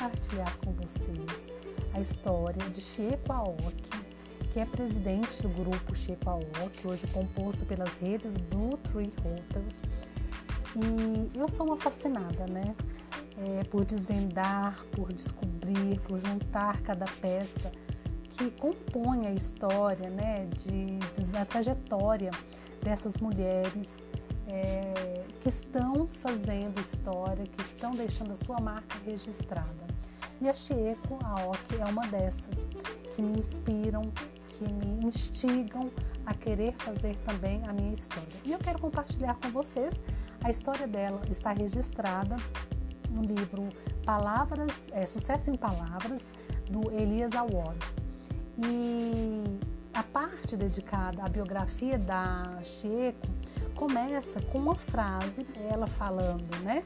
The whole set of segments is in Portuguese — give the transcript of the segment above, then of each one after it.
compartilhar com vocês a história de Chieko Aoki, que é presidente do grupo Chieko Aoki, hoje composto pelas redes Blue Tree Hotels. E eu sou uma fascinada, né? É, por desvendar, por descobrir, por juntar cada peça que compõe a história, né? De, da trajetória dessas mulheres é, que estão fazendo história, que estão deixando a sua marca registrada. E a Chieko Aoki é uma dessas que me inspiram, que me instigam a querer fazer também a minha história. E eu quero compartilhar com vocês a história dela está registrada no livro Palavras, é, Sucesso em Palavras do Elias Award. E a parte dedicada à biografia da Chieko começa com uma frase, ela falando, né?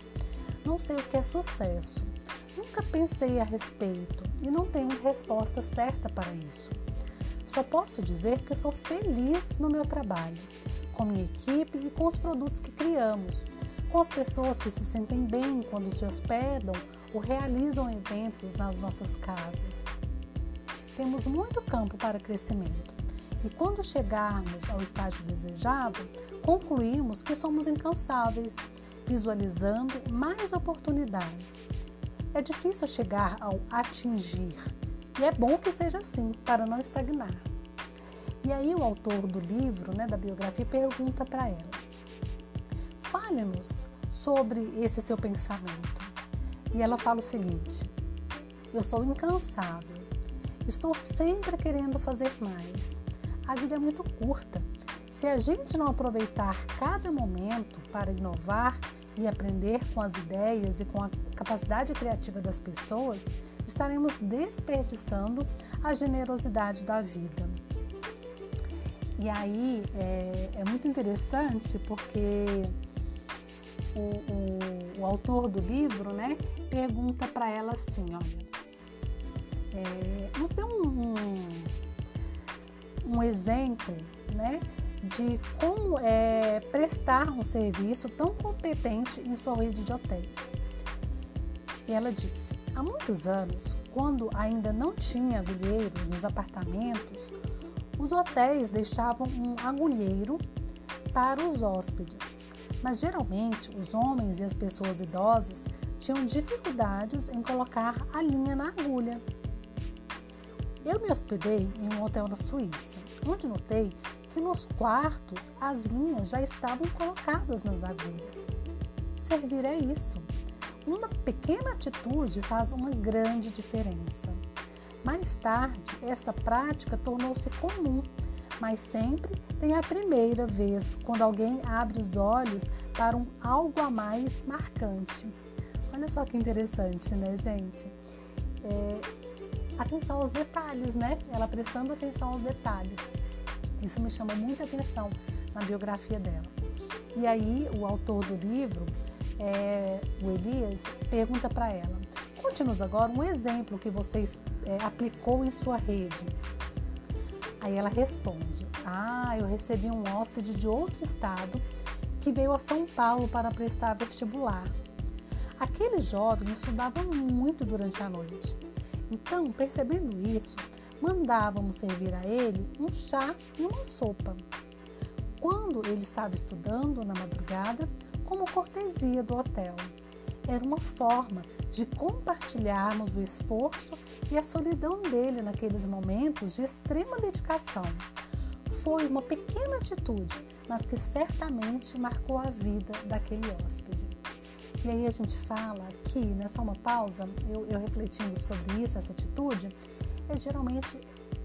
Não sei o que é sucesso. Nunca pensei a respeito e não tenho resposta certa para isso. Só posso dizer que sou feliz no meu trabalho, com minha equipe e com os produtos que criamos, com as pessoas que se sentem bem quando se hospedam ou realizam eventos nas nossas casas. Temos muito campo para crescimento e quando chegarmos ao estágio desejado, concluímos que somos incansáveis, visualizando mais oportunidades. É difícil chegar ao atingir, e é bom que seja assim, para não estagnar. E aí o autor do livro, né, da biografia, pergunta para ela: Fale-nos sobre esse seu pensamento. E ela fala o seguinte: Eu sou incansável, estou sempre querendo fazer mais. A vida é muito curta se a gente não aproveitar cada momento para inovar e aprender com as ideias e com a capacidade criativa das pessoas, estaremos desperdiçando a generosidade da vida. E aí é, é muito interessante porque o, o, o, autor do livro né, pergunta para ela assim: olha, é, nos dê um, um, um exemplo né, de como é, prestar um serviço tão competente em sua rede de hotéis. E ela disse: há muitos anos, quando ainda não tinha agulheiros nos apartamentos, os hotéis deixavam um agulheiro para os hóspedes, mas geralmente os homens e as pessoas idosas tinham dificuldades em colocar a linha na agulha. Eu me hospedei em um hotel na Suíça, onde notei que nos quartos as linhas já estavam colocadas nas agulhas. Servir é isso. Uma pequena atitude faz uma grande diferença. Mais tarde, esta prática tornou-se comum, mas sempre tem a primeira vez quando alguém abre os olhos para um algo a mais marcante. Olha só que interessante, né, gente? É, atenção aos detalhes, né? Ela prestando atenção aos detalhes. Isso me chamou muita atenção na biografia dela. E aí, o autor do livro, é, o Elias, pergunta para ela: conte-nos agora um exemplo que você é, aplicou em sua rede. Aí ela responde: Ah, eu recebi um hóspede de outro estado que veio a São Paulo para prestar vestibular. Aquele jovem estudava muito durante a noite. Então, percebendo isso, mandávamos servir a ele um chá e uma sopa. Quando ele estava estudando na madrugada, como cortesia do hotel. Era uma forma de compartilharmos o esforço e a solidão dele naqueles momentos de extrema dedicação. Foi uma pequena atitude, mas que certamente marcou a vida daquele hóspede. E aí a gente fala aqui, né, só uma pausa, eu, eu refletindo sobre isso, essa atitude, é geralmente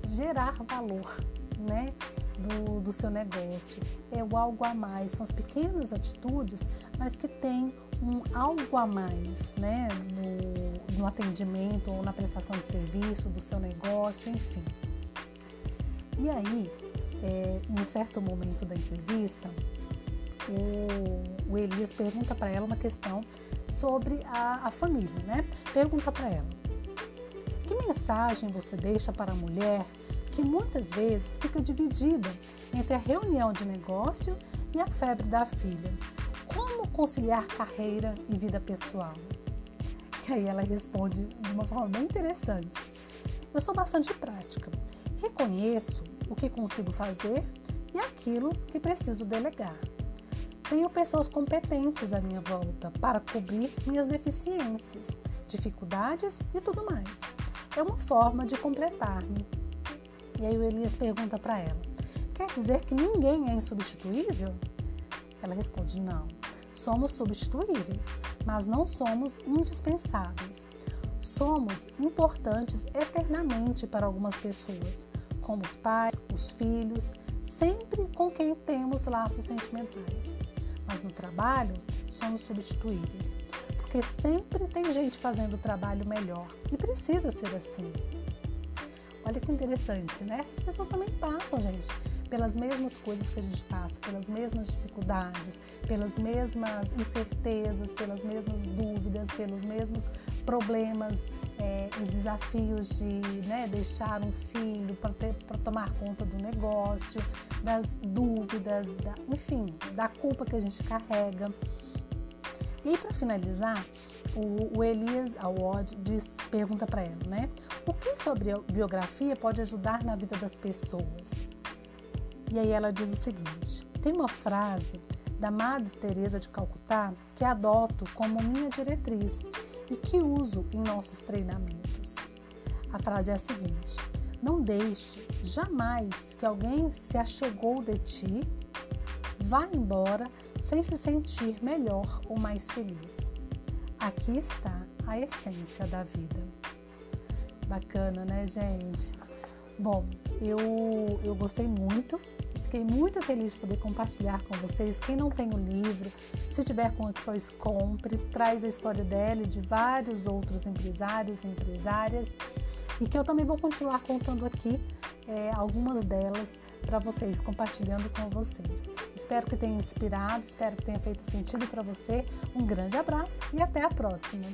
gerar valor né, do, do seu negócio. É o algo a mais, são as pequenas atitudes, mas que tem um algo a mais né, no, no atendimento ou na prestação de serviço do seu negócio, enfim. E aí, é, em um certo momento da entrevista, o, o Elias pergunta para ela uma questão sobre a, a família, né? Pergunta para ela: que mensagem você deixa para a mulher que muitas vezes fica dividida entre a reunião de negócio e a febre da filha? Como conciliar carreira e vida pessoal? E aí ela responde de uma forma bem interessante. Eu sou bastante prática. Reconheço o que consigo fazer e aquilo que preciso delegar. Tenho pessoas competentes à minha volta para cobrir minhas deficiências, dificuldades e tudo mais. É uma forma de completar-me. E aí o Elias pergunta para ela: Quer dizer que ninguém é insubstituível? Ela responde: Não. Somos substituíveis, mas não somos indispensáveis. Somos importantes eternamente para algumas pessoas, como os pais, os filhos, sempre com quem temos laços sentimentais. Mas no trabalho, somos substituíveis, porque sempre tem gente fazendo o trabalho melhor e precisa ser assim. Olha que interessante, né? Essas pessoas também passam, gente, pelas mesmas coisas que a gente passa, pelas mesmas dificuldades, pelas mesmas incertezas, pelas mesmas dúvidas, pelos mesmos problemas é, e desafios de né, deixar um filho para tomar conta do negócio, das dúvidas, da, enfim, da culpa que a gente carrega. E para finalizar, o, o Elias Awad diz, pergunta para ela, né? O que sobre biografia pode ajudar na vida das pessoas? E aí ela diz o seguinte: tem uma frase da Madre Teresa de Calcutá que adoto como minha diretriz e que uso em nossos treinamentos. A frase é a seguinte: Não deixe jamais que alguém se achegou de ti vá embora sem se sentir melhor ou mais feliz. Aqui está a essência da vida. Bacana, né, gente? Bom, eu, eu gostei muito, fiquei muito feliz de poder compartilhar com vocês. Quem não tem o livro, se tiver condições, compre. Traz a história dela e de vários outros empresários e empresárias. E que eu também vou continuar contando aqui é, algumas delas para vocês, compartilhando com vocês. Espero que tenha inspirado, espero que tenha feito sentido para você. Um grande abraço e até a próxima!